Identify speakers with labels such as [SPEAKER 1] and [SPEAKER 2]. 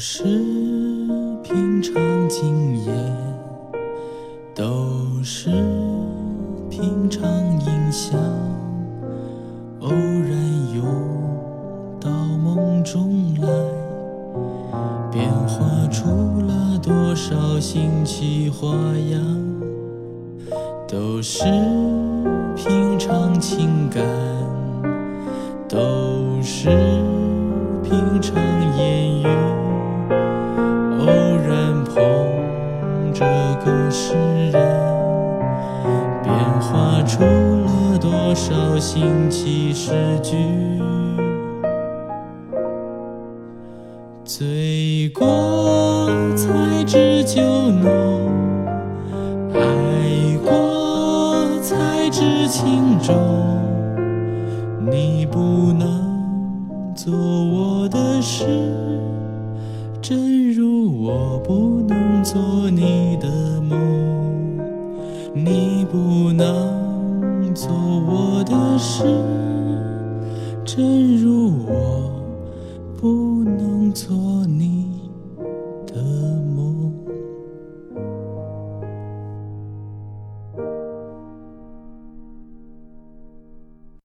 [SPEAKER 1] 是平常经验，都是平常印象，偶然又到梦中来，变化出了多少新奇花样，都是平常情感，个诗人，变化出了多少新奇诗句。醉过才知酒浓，爱过才知情重。你不能做我的诗，正如我不能做你的梦。你不能做我的事，正如我不能做。